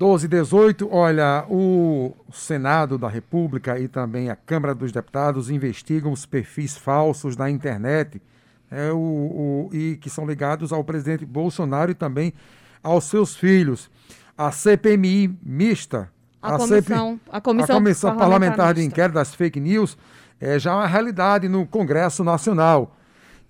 12 e 18, olha, o Senado da República e também a Câmara dos Deputados investigam os perfis falsos na internet é, o, o, e que são ligados ao presidente Bolsonaro e também aos seus filhos. A CPMI mista, a, a comissão, CP, a comissão, a comissão parlamentar, parlamentar de inquérito das fake news, é já uma realidade no Congresso Nacional.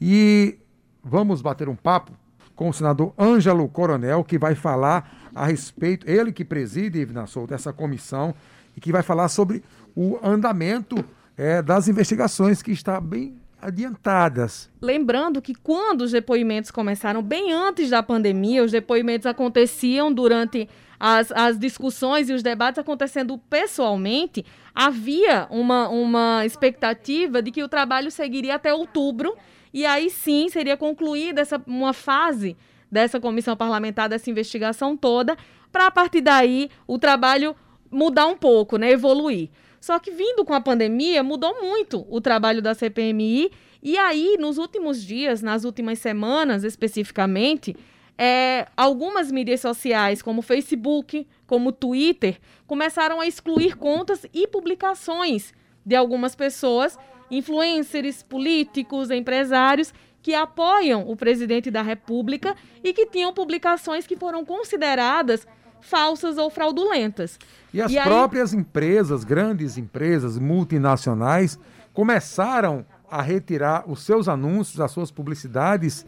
E vamos bater um papo com o senador Ângelo Coronel, que vai falar a respeito, ele que preside, Ivna Souto, essa comissão, e que vai falar sobre o andamento é, das investigações que está bem adiantadas. Lembrando que quando os depoimentos começaram, bem antes da pandemia, os depoimentos aconteciam durante as, as discussões e os debates acontecendo pessoalmente, havia uma, uma expectativa de que o trabalho seguiria até outubro e aí sim seria concluída essa, uma fase dessa comissão parlamentar, dessa investigação toda, para a partir daí o trabalho mudar um pouco, né, evoluir. Só que vindo com a pandemia, mudou muito o trabalho da CPMI. E aí, nos últimos dias, nas últimas semanas especificamente, é, algumas mídias sociais, como Facebook, como Twitter, começaram a excluir contas e publicações de algumas pessoas, influencers, políticos, empresários, que apoiam o presidente da República e que tinham publicações que foram consideradas falsas ou fraudulentas. E as e próprias aí... empresas, grandes empresas multinacionais, começaram a retirar os seus anúncios, as suas publicidades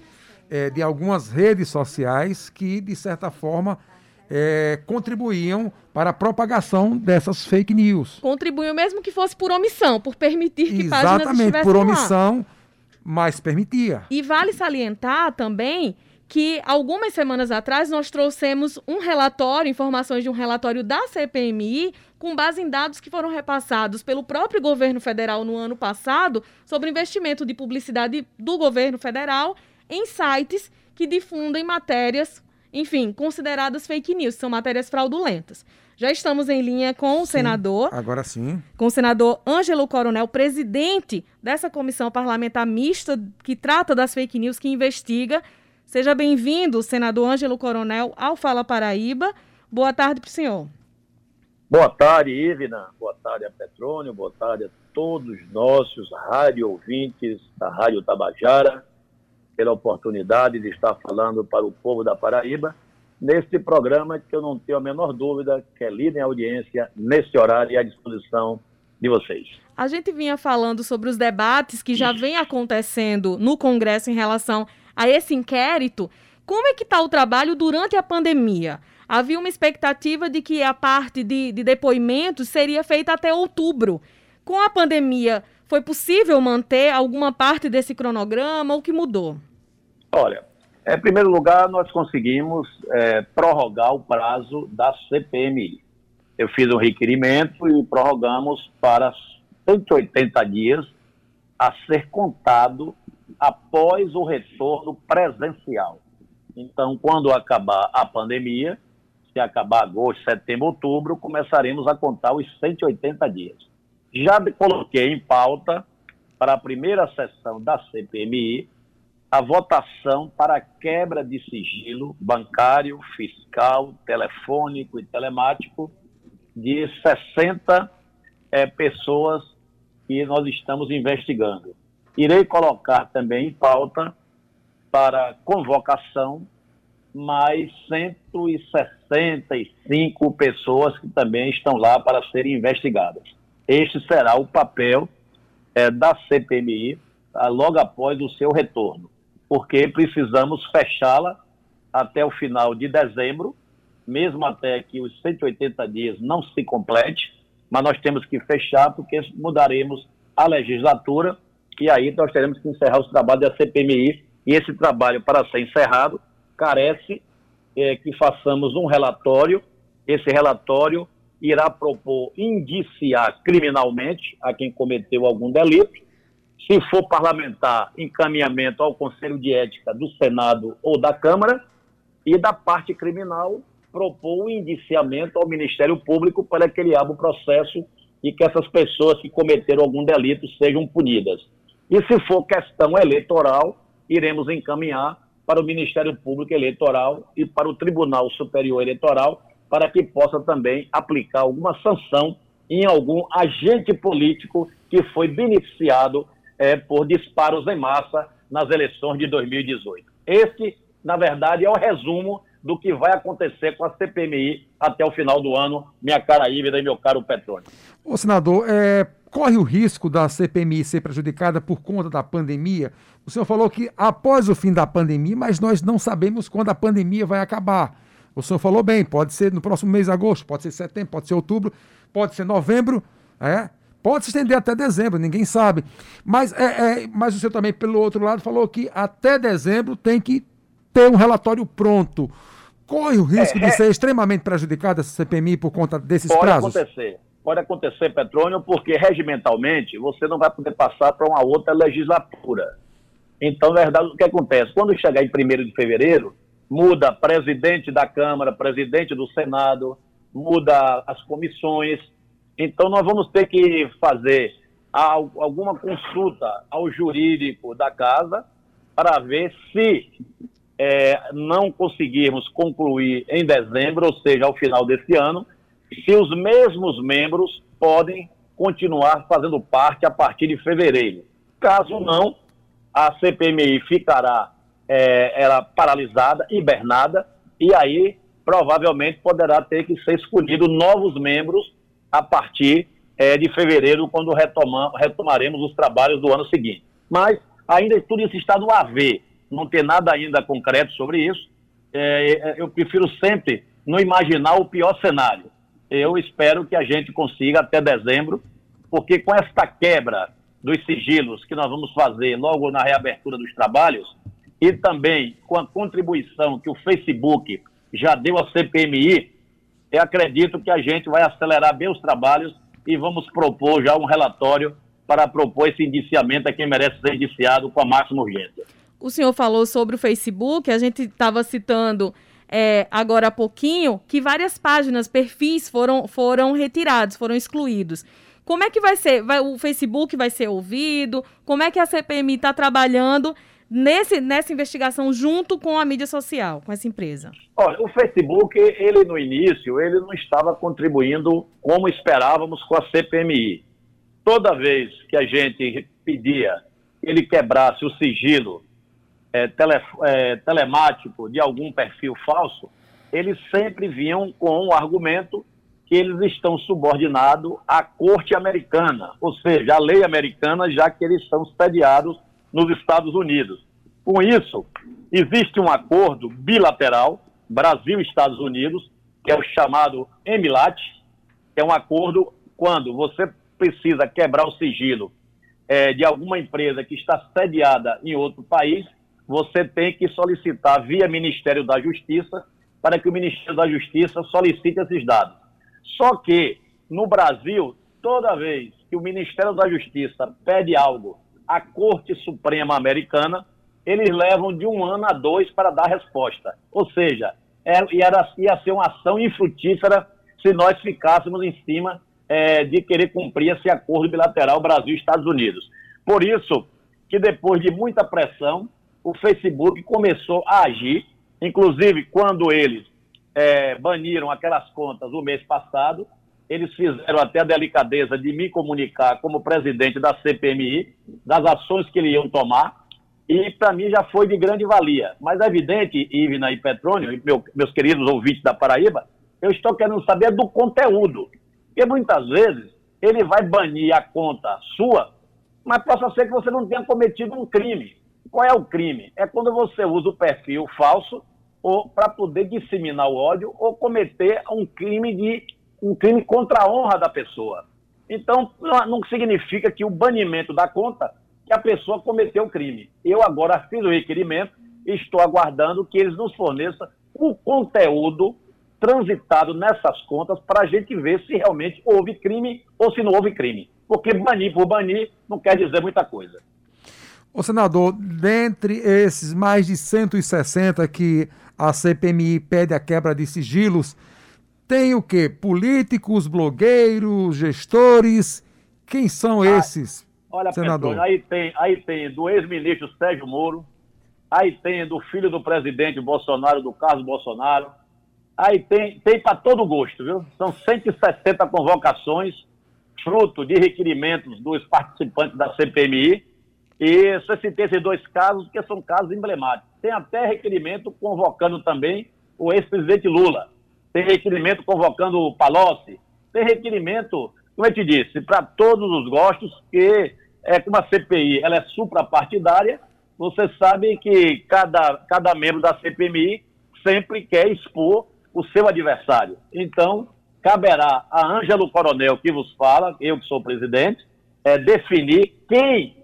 é, de algumas redes sociais que, de certa forma, é, contribuíam para a propagação dessas fake news. Contribuíam mesmo que fosse por omissão, por permitir que Exatamente, páginas estivessem por omissão, lá. Mas permitia. E vale salientar também que algumas semanas atrás nós trouxemos um relatório, informações de um relatório da CPMI, com base em dados que foram repassados pelo próprio governo federal no ano passado sobre investimento de publicidade do governo federal em sites que difundem matérias, enfim, consideradas fake news, são matérias fraudulentas. Já estamos em linha com o sim, senador. Agora sim. Com o senador Ângelo Coronel, presidente dessa comissão parlamentar mista que trata das fake news, que investiga Seja bem-vindo, senador Ângelo Coronel, ao Fala Paraíba. Boa tarde para o senhor. Boa tarde, Ivna. Boa tarde a Petrônio. Boa tarde a todos nossos rádio ouvintes da Rádio Tabajara, pela oportunidade de estar falando para o povo da Paraíba neste programa que eu não tenho a menor dúvida que é líder em audiência nesse horário e à disposição de vocês. A gente vinha falando sobre os debates que já vem acontecendo no Congresso em relação a esse inquérito, como é que está o trabalho durante a pandemia? Havia uma expectativa de que a parte de, de depoimentos seria feita até outubro. Com a pandemia, foi possível manter alguma parte desse cronograma? O que mudou? Olha, em primeiro lugar, nós conseguimos é, prorrogar o prazo da CPMI. Eu fiz um requerimento e prorrogamos para 180 dias a ser contado após o retorno presencial. Então, quando acabar a pandemia, se acabar agosto, setembro, outubro, começaremos a contar os 180 dias. Já coloquei em pauta para a primeira sessão da CPMI a votação para quebra de sigilo bancário, fiscal, telefônico e telemático de 60 é, pessoas que nós estamos investigando. Irei colocar também em pauta para convocação mais 165 pessoas que também estão lá para serem investigadas. Este será o papel é, da CPMI tá, logo após o seu retorno, porque precisamos fechá-la até o final de dezembro, mesmo até que os 180 dias não se complete, mas nós temos que fechar porque mudaremos a legislatura e aí nós teremos que encerrar os trabalhos da CPMI, e esse trabalho, para ser encerrado, carece é, que façamos um relatório, esse relatório irá propor indiciar criminalmente a quem cometeu algum delito, se for parlamentar, encaminhamento ao Conselho de Ética do Senado ou da Câmara, e da parte criminal, propor o indiciamento ao Ministério Público para que ele abra o processo e que essas pessoas que cometeram algum delito sejam punidas. E se for questão eleitoral, iremos encaminhar para o Ministério Público Eleitoral e para o Tribunal Superior Eleitoral para que possa também aplicar alguma sanção em algum agente político que foi beneficiado é, por disparos em massa nas eleições de 2018. Esse, na verdade, é o resumo do que vai acontecer com a CPMI até o final do ano, minha cara Ívida e meu caro Petrônio. Ô, senador, é, corre o risco da CPMI ser prejudicada por conta da pandemia? O senhor falou que após o fim da pandemia, mas nós não sabemos quando a pandemia vai acabar. O senhor falou bem, pode ser no próximo mês de agosto, pode ser setembro, pode ser outubro, pode ser novembro, é? Pode se estender até dezembro, ninguém sabe. Mas, é, é, mas o senhor também, pelo outro lado, falou que até dezembro tem que ter um relatório pronto corre o risco é, de é... ser extremamente prejudicada essa CPMI por conta desses pode prazos? Pode acontecer. Pode acontecer, Petrônio, porque regimentalmente você não vai poder passar para uma outra legislatura. Então, na verdade, o que acontece? Quando chegar em 1 de fevereiro, muda presidente da Câmara, presidente do Senado, muda as comissões. Então, nós vamos ter que fazer alguma consulta ao jurídico da casa para ver se é, não conseguirmos concluir em dezembro, ou seja, ao final desse ano, se os mesmos membros podem continuar fazendo parte a partir de fevereiro. Caso não, a CPMI ficará é, ela paralisada, hibernada, e aí provavelmente poderá ter que ser escolhido novos membros a partir é, de fevereiro, quando retomar, retomaremos os trabalhos do ano seguinte. Mas ainda tudo isso está no AV não ter nada ainda concreto sobre isso. É, é, eu prefiro sempre não imaginar o pior cenário. Eu espero que a gente consiga até dezembro, porque com esta quebra dos sigilos que nós vamos fazer logo na reabertura dos trabalhos, e também com a contribuição que o Facebook já deu à CPMI, eu acredito que a gente vai acelerar bem os trabalhos e vamos propor já um relatório para propor esse indiciamento a quem merece ser indiciado com a máxima urgência o senhor falou sobre o Facebook, a gente estava citando é, agora há pouquinho que várias páginas, perfis foram, foram retirados, foram excluídos. Como é que vai ser? Vai, o Facebook vai ser ouvido? Como é que a CPMI está trabalhando nesse, nessa investigação junto com a mídia social, com essa empresa? Olha, o Facebook, ele no início, ele não estava contribuindo como esperávamos com a CPMI. Toda vez que a gente pedia que ele quebrasse o sigilo é, tele, é, telemático de algum perfil falso, eles sempre vinham com o argumento que eles estão subordinados à corte americana, ou seja, à lei americana, já que eles são sediados nos Estados Unidos. Com isso, existe um acordo bilateral, Brasil e Estados Unidos, que é o chamado EMILAT, que é um acordo quando você precisa quebrar o sigilo é, de alguma empresa que está sediada em outro país, você tem que solicitar via Ministério da Justiça para que o Ministério da Justiça solicite esses dados. Só que, no Brasil, toda vez que o Ministério da Justiça pede algo à Corte Suprema Americana, eles levam de um ano a dois para dar resposta. Ou seja, é, era, ia ser uma ação infrutífera se nós ficássemos em cima é, de querer cumprir esse acordo bilateral Brasil-Estados Unidos. Por isso que depois de muita pressão, o Facebook começou a agir, inclusive quando eles é, baniram aquelas contas o mês passado, eles fizeram até a delicadeza de me comunicar como presidente da CPMI, das ações que eles iam tomar, e para mim já foi de grande valia. Mas é evidente, Ivna e Petrônio, e meu, meus queridos ouvintes da Paraíba, eu estou querendo saber do conteúdo. Porque muitas vezes ele vai banir a conta sua, mas possa ser que você não tenha cometido um crime. Qual é o crime? É quando você usa o perfil falso ou para poder disseminar o ódio ou cometer um crime de um crime contra a honra da pessoa. Então, não significa que o banimento da conta que a pessoa cometeu o crime. Eu agora fiz o requerimento e estou aguardando que eles nos forneçam o conteúdo transitado nessas contas para a gente ver se realmente houve crime ou se não houve crime. Porque banir por banir não quer dizer muita coisa. Ô senador, dentre esses mais de 160 que a CPMI pede a quebra de sigilos, tem o quê? Políticos, blogueiros, gestores? Quem são ah, esses, olha, senador? aí tem, aí tem do ex-ministro Sérgio Moro, aí tem do filho do presidente Bolsonaro, do Carlos Bolsonaro, Aí tem, tem para todo gosto, viu? São 160 convocações, fruto de requerimentos dos participantes da CPMI. E você citei esses dois casos, que são casos emblemáticos. Tem até requerimento convocando também o ex-presidente Lula. Tem requerimento convocando o Palocci. Tem requerimento, como eu te disse, para todos os gostos, que é como a CPI ela é suprapartidária, você sabe que cada, cada membro da CPMI sempre quer expor o seu adversário. Então, caberá a Ângelo Coronel, que vos fala, eu que sou presidente, é, definir quem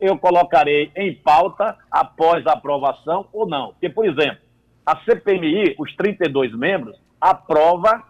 eu colocarei em pauta após a aprovação ou não. Porque, por exemplo, a CPMI, os 32 membros, aprova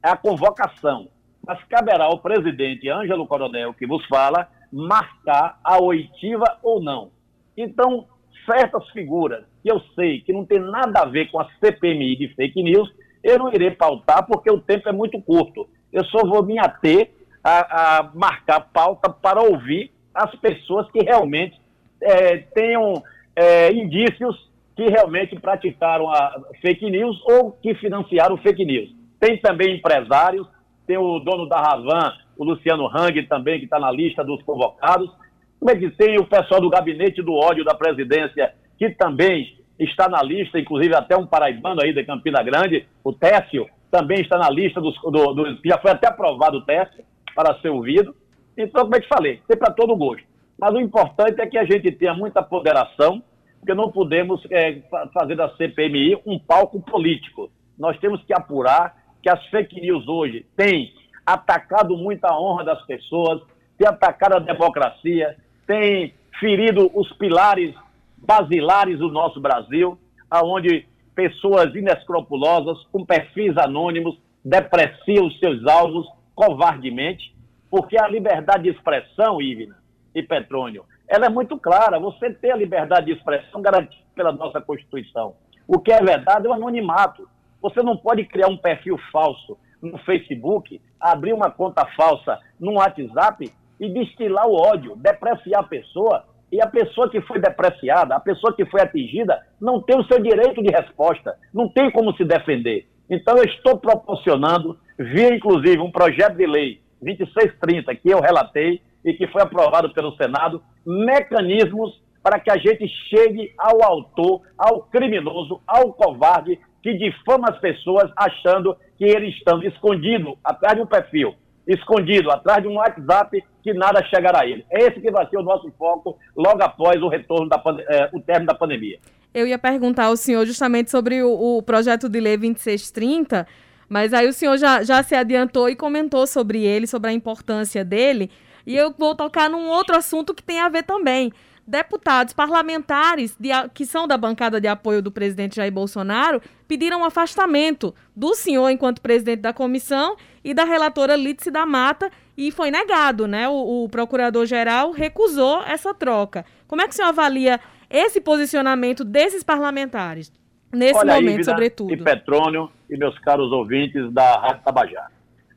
a convocação. Mas caberá ao presidente Ângelo Coronel, que vos fala, marcar a oitiva ou não. Então, certas figuras que eu sei que não tem nada a ver com a CPMI de fake news, eu não irei pautar porque o tempo é muito curto. Eu só vou me ater a, a marcar pauta para ouvir as pessoas que realmente é, tenham é, indícios que realmente praticaram a fake news ou que financiaram fake news. Tem também empresários, tem o dono da Ravan, o Luciano Hang também, que está na lista dos convocados. Como é que tem o pessoal do gabinete do ódio da presidência, que também está na lista, inclusive até um paraibano aí de Campina Grande, o Técio, também está na lista dos, do, do, já foi até aprovado o Técio para ser ouvido. Então, como eu te falei, tem para todo gosto. Mas o importante é que a gente tenha muita ponderação, porque não podemos é, fazer da CPMI um palco político. Nós temos que apurar que as fake news hoje têm atacado muito a honra das pessoas, têm atacado a democracia, têm ferido os pilares basilares do nosso Brasil, aonde pessoas inescrupulosas, com perfis anônimos, depreciam os seus alvos covardemente, porque a liberdade de expressão, Ivna e Petrônio, ela é muito clara. Você tem a liberdade de expressão garantida pela nossa Constituição. O que é verdade é o anonimato. Você não pode criar um perfil falso no Facebook, abrir uma conta falsa no WhatsApp e destilar o ódio, depreciar a pessoa. E a pessoa que foi depreciada, a pessoa que foi atingida, não tem o seu direito de resposta, não tem como se defender. Então, eu estou proporcionando, via inclusive um projeto de lei 2630, que eu relatei e que foi aprovado pelo Senado, mecanismos para que a gente chegue ao autor, ao criminoso, ao covarde que difama as pessoas achando que ele está escondido atrás de um perfil, escondido atrás de um WhatsApp que nada chegará a ele. É esse que vai ser o nosso foco logo após o retorno da é, o término da pandemia. Eu ia perguntar ao senhor justamente sobre o, o projeto de lei 2630, mas aí o senhor já, já se adiantou e comentou sobre ele, sobre a importância dele. E eu vou tocar num outro assunto que tem a ver também. Deputados parlamentares de, que são da bancada de apoio do presidente Jair Bolsonaro pediram um afastamento do senhor enquanto presidente da comissão e da relatora Lídice da Mata e foi negado, né? O, o procurador-geral recusou essa troca. Como é que o senhor avalia esse posicionamento desses parlamentares? Nesse Olha, momento, Ívida sobretudo. E Petrônio e meus caros ouvintes da Rádio Tabajara.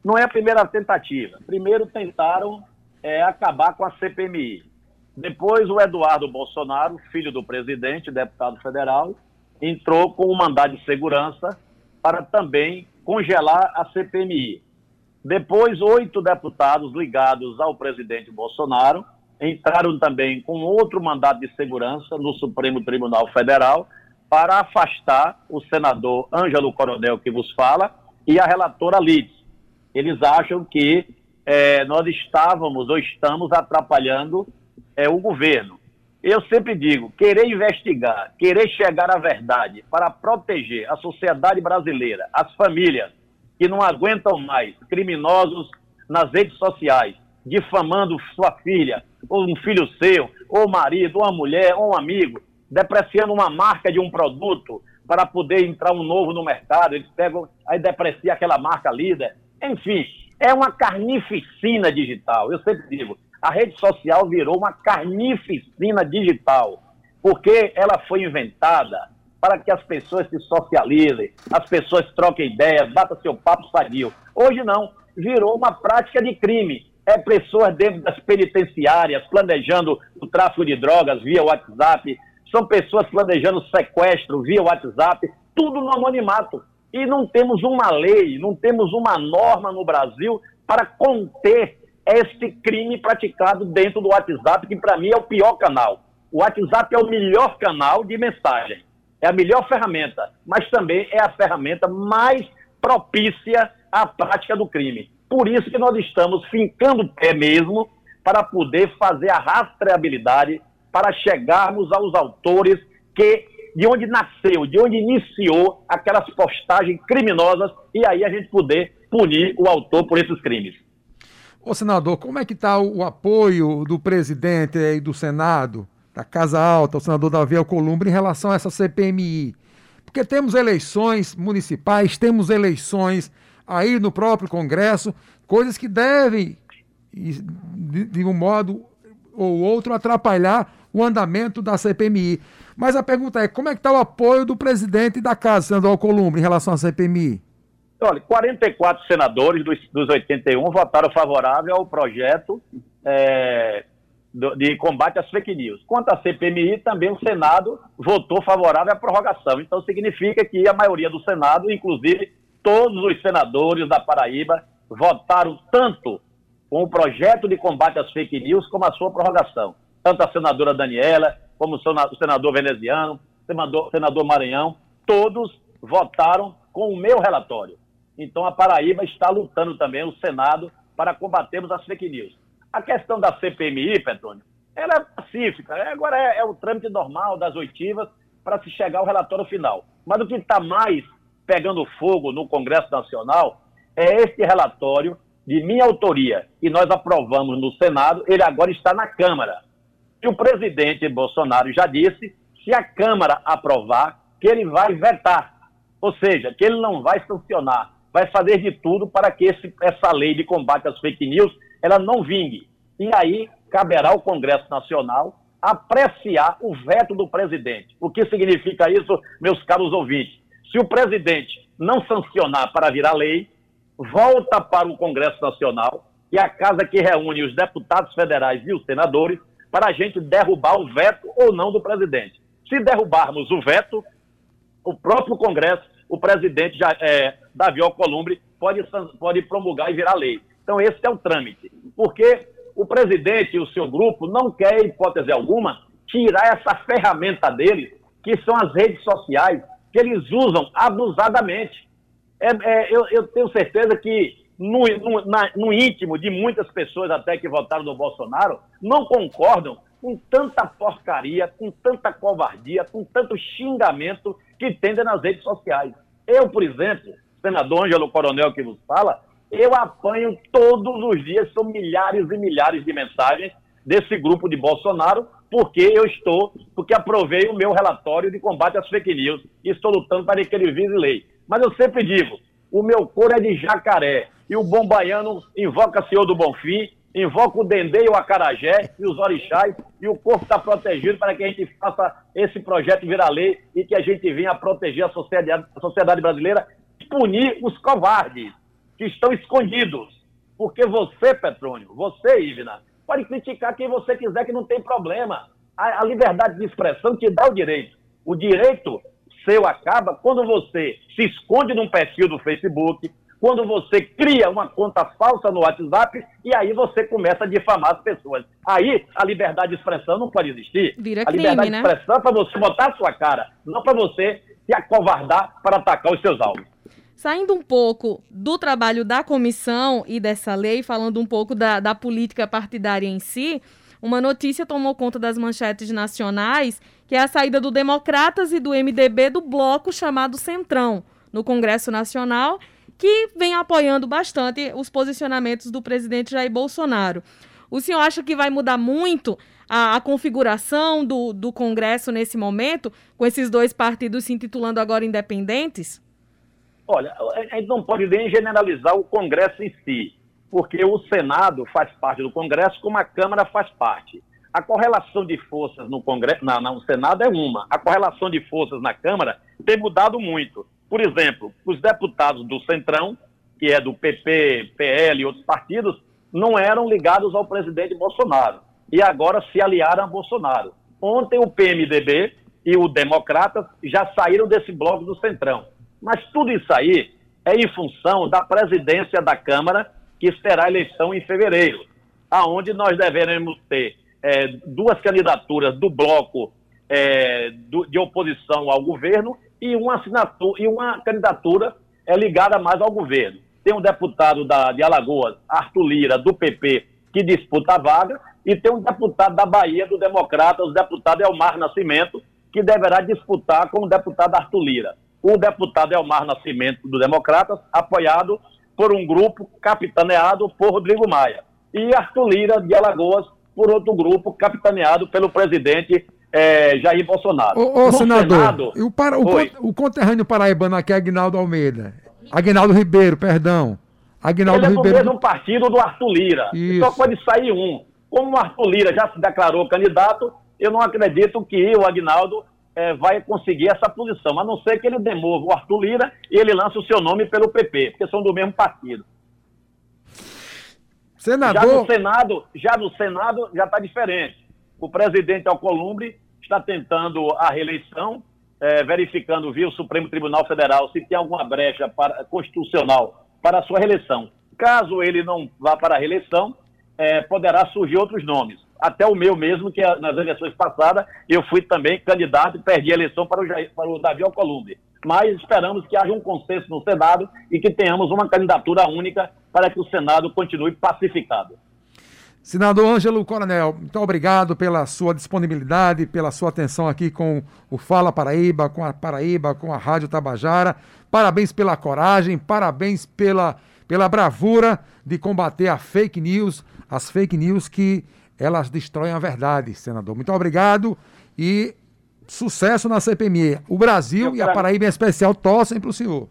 Não é a primeira tentativa. Primeiro tentaram é, acabar com a CPMI. Depois, o Eduardo Bolsonaro, filho do presidente, deputado federal, entrou com um mandado de segurança para também congelar a CPMI. Depois, oito deputados ligados ao presidente Bolsonaro entraram também com outro mandado de segurança no Supremo Tribunal Federal para afastar o senador Ângelo Coronel, que vos fala, e a relatora Lides. Eles acham que é, nós estávamos ou estamos atrapalhando é, o governo. Eu sempre digo, querer investigar, querer chegar à verdade para proteger a sociedade brasileira, as famílias que não aguentam mais criminosos nas redes sociais, difamando sua filha, ou um filho seu, ou marido, ou uma mulher, ou um amigo, depreciando uma marca de um produto para poder entrar um novo no mercado, eles pegam, aí deprecia aquela marca líder. Enfim, é uma carnificina digital. Eu sempre digo, a rede social virou uma carnificina digital, porque ela foi inventada para que as pessoas se socializem, as pessoas troquem ideias, batam seu papo sadio. Hoje não, virou uma prática de crime. É pessoas dentro das penitenciárias planejando o tráfico de drogas via WhatsApp, são pessoas planejando sequestro via WhatsApp, tudo no anonimato. E não temos uma lei, não temos uma norma no Brasil para conter este crime praticado dentro do WhatsApp, que para mim é o pior canal. O WhatsApp é o melhor canal de mensagem, é a melhor ferramenta, mas também é a ferramenta mais propícia à prática do crime. Por isso que nós estamos fincando o pé mesmo para poder fazer a rastreabilidade, para chegarmos aos autores que de onde nasceu, de onde iniciou aquelas postagens criminosas e aí a gente poder punir o autor por esses crimes. Ô senador, como é que está o, apoio do presidente e do Senado, da Casa Alta, o senador Davi Alcolumbre, em relação a essa CPMI? Porque temos eleições municipais, temos eleições aí no próprio Congresso, coisas que devem, de, de um modo ou outro, atrapalhar o andamento da CPMI. Mas a pergunta é, como é que está o apoio do presidente da Casa, senador Alcolumbre, em relação à CPMI? Olha, 44 senadores dos, dos 81 votaram favorável ao projeto é, do, de combate às fake news. Quanto à CPMI, também o Senado votou favorável à prorrogação. Então, significa que a maioria do Senado, inclusive todos os senadores da Paraíba, votaram tanto com o projeto de combate às fake news como a sua prorrogação. Tanto a senadora Daniela, como o senador veneziano, senador, senador Maranhão, todos votaram com o meu relatório. Então a Paraíba está lutando também, o Senado, para combatermos as fake news. A questão da CPMI, Petrônio, ela é pacífica. É, agora é, é o trâmite normal das oitivas para se chegar ao relatório final. Mas o que está mais pegando fogo no Congresso Nacional é este relatório de minha autoria, que nós aprovamos no Senado, ele agora está na Câmara. E o presidente Bolsonaro já disse, se a Câmara aprovar, que ele vai vetar. Ou seja, que ele não vai sancionar vai fazer de tudo para que esse, essa lei de combate às fake news ela não vingue. E aí caberá ao Congresso Nacional apreciar o veto do presidente. O que significa isso, meus caros ouvintes? Se o presidente não sancionar para virar lei, volta para o Congresso Nacional, e a casa que reúne os deputados federais e os senadores, para a gente derrubar o veto ou não do presidente. Se derrubarmos o veto, o próprio Congresso o presidente já, é, Davi Alcolumbre pode, pode promulgar e virar lei. Então, esse é o trâmite. Porque o presidente e o seu grupo não quer, hipótese alguma, tirar essa ferramenta deles, que são as redes sociais, que eles usam abusadamente. É, é, eu, eu, tenho certeza que no, no, na, no íntimo de muitas pessoas até que votaram no Bolsonaro, não concordam com tanta porcaria, com tanta covardia, com tanto xingamento que tendem nas redes sociais. Eu, por exemplo, senador Ângelo Coronel que vos fala, eu apanho todos os dias, são milhares e milhares de mensagens desse grupo de Bolsonaro, porque eu estou, porque aprovei o meu relatório de combate às fake news e estou lutando para que ele vise lei. Mas eu sempre digo, o meu cor é de jacaré e o bom baiano invoca Senhor do Bonfim invoca o Dendê e o Acarajé e os orixás, e o corpo está protegido para que a gente faça esse projeto virar lei e que a gente venha proteger a sociedade, a sociedade brasileira e punir os covardes que estão escondidos. Porque você, Petrônio, você, Ivna, pode criticar quem você quiser, que não tem problema. A, a liberdade de expressão te dá o direito. O direito seu acaba quando você se esconde num perfil do Facebook, quando você cria uma conta falsa no WhatsApp e aí você começa a difamar as pessoas. Aí a liberdade de expressão não pode existir. Vira a liberdade né? de expressão é para você botar a sua cara, não para você se acovardar para atacar os seus alvos. Saindo um pouco do trabalho da comissão e dessa lei, falando um pouco da, da política partidária em si, uma notícia tomou conta das manchetes nacionais, que é a saída do Democratas e do MDB do bloco chamado Centrão no Congresso Nacional que vem apoiando bastante os posicionamentos do presidente Jair Bolsonaro. O senhor acha que vai mudar muito a, a, configuração do, do Congresso nesse momento, com esses dois partidos se intitulando agora independentes? Olha, a gente não pode nem generalizar o Congresso em si, porque o Senado faz parte do Congresso, como a Câmara faz parte. A correlação de forças no Congresso, na, no Senado é uma. A correlação de forças na Câmara tem mudado muito. Por exemplo, os deputados do Centrão, que é do PP, PL e outros partidos, não eram ligados ao presidente Bolsonaro. E agora se aliaram a Bolsonaro. Ontem o PMDB e o Democratas já saíram desse bloco do Centrão. Mas tudo isso aí é em função da presidência da Câmara, que será eleição em fevereiro, aonde nós deveremos ter é, duas candidaturas do bloco é, do, de oposição ao governo e uma, assinatura, e uma candidatura é, ligada mais ao governo. Tem um deputado da, de Alagoas, Arthur Lira, do PP, que disputa a vaga, e tem um deputado da Bahia, do Democratas, o deputado Elmar Nascimento, que deverá disputar com o deputado Arthur Lira. O deputado Elmar Nascimento, do Democratas, apoiado por um grupo capitaneado por Rodrigo Maia. E Arthur Lira, de Alagoas, por outro grupo capitaneado pelo presidente é, Jair Bolsonaro. Ô, ô senador, Senado, o, para, o, o, conterrâneo paraibano aqui é Agnaldo Almeida. Agnaldo Ribeiro, perdão. Agnaldo Ele é Ribeiro. do mesmo partido do Arthur Lira. Isso. Só pode sair um. Como o Arthur Lira já se declarou candidato, eu não acredito que o Agnaldo é, vai conseguir essa posição, a não ser que ele demova o Arthur Lira e ele lance o seu nome pelo PP, porque são do mesmo partido. Senador... Já no Senado, já no Senado já está diferente. O presidente Alcolumbre está tentando a reeleição, é, verificando via o Supremo Tribunal Federal se tem alguma brecha para, constitucional para a sua reeleição. Caso ele não vá para a reeleição, é, poderá surgir outros nomes até o meu mesmo, que nas eleições passadas eu fui também candidato e perdi a eleição para o, Jair, para o Davi Alcolumbre. Mas esperamos que haja um consenso no Senado e que tenhamos uma candidatura única para que o Senado continue pacificado. Senador Ângelo Coronel, muito obrigado pela sua disponibilidade, pela sua atenção aqui com o Fala Paraíba, com a Paraíba, com a Rádio Tabajara. Parabéns pela coragem, parabéns pela, pela bravura de combater a fake news, as fake news que elas destroem a verdade, senador. Muito obrigado e sucesso na CPMI. O Brasil e a Paraíba em especial torcem para o senhor.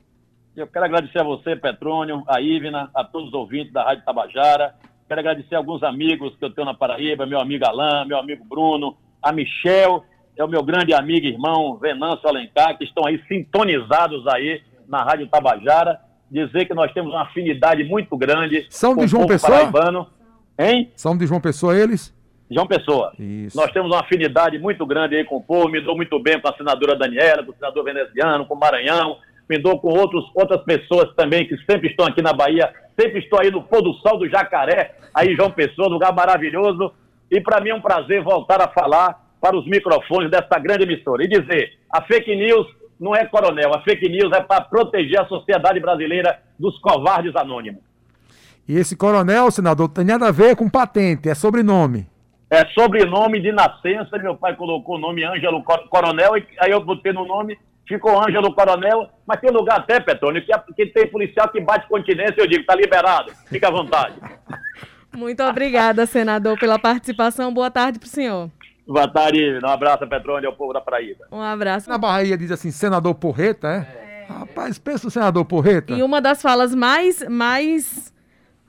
Eu quero agradecer a você, Petrônio, a Ivna, a todos os ouvintes da Rádio Tabajara. Quero agradecer a alguns amigos que eu tenho na Paraíba, meu amigo Alain, meu amigo Bruno, a Michel, é o meu grande amigo e irmão Venâncio Alencar, que estão aí sintonizados aí na Rádio Tabajara. Dizer que nós temos uma afinidade muito grande São com de João o povo Pessoa? paraibano. Hein? São de João Pessoa eles? João Pessoa. Isso. Nós temos uma afinidade muito grande aí com o povo, me dou muito bem com a senadora Daniela, com o senador veneziano, com o Maranhão, me dou com outros, outras pessoas também que sempre estão aqui na Bahia, sempre estou aí no pôr do sol do Jacaré, aí João Pessoa, lugar maravilhoso. E para mim é um prazer voltar a falar para os microfones dessa grande emissora e dizer: a fake news não é coronel, a fake news é para proteger a sociedade brasileira dos covardes anônimos. E esse coronel, senador, tem nada a ver com patente, é sobrenome. É sobrenome de nascença, meu pai colocou o nome Ângelo Coronel, e aí eu botei no nome, ficou Ângelo Coronel, mas tem lugar até, Petrônio, que, que tem policial que bate continência, eu digo, tá liberado, fica à vontade. Muito obrigada, senador, pela participação. Boa tarde para o senhor. Boa tarde, um abraço, Petrônio, ao povo da Paraíba. Um abraço. Na Bahia diz assim, senador Porreta, é? é. Rapaz, pensa o senador Porreta. E uma das falas mais, mais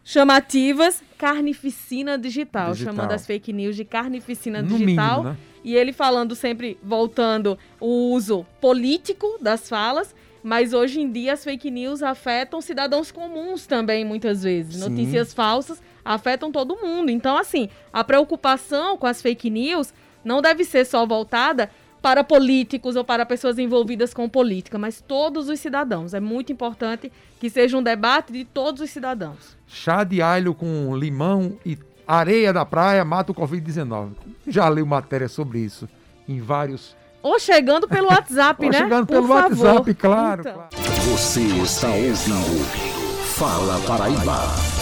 chamativas, carnificina digital, digital, chamando as fake news de carnificina no digital. Mínimo, né? E ele falando sempre, voltando, o uso político das falas, mas hoje em dia as fake news afetam cidadãos comuns também, muitas vezes. Sim. Notícias falsas afetam todo mundo. Então, assim, a preocupação com as fake news não deve ser só voltada para políticos ou para pessoas envolvidas com política, mas todos os cidadãos. É muito importante que seja um debate de todos os cidadãos. Chá de alho com limão e areia da praia mata o Covid-19. Já leu matéria sobre isso em vários. Ou chegando pelo WhatsApp, Ou né? Chegando Por pelo favor. WhatsApp, claro, então. claro. Você está ouvindo Fala Paraíba.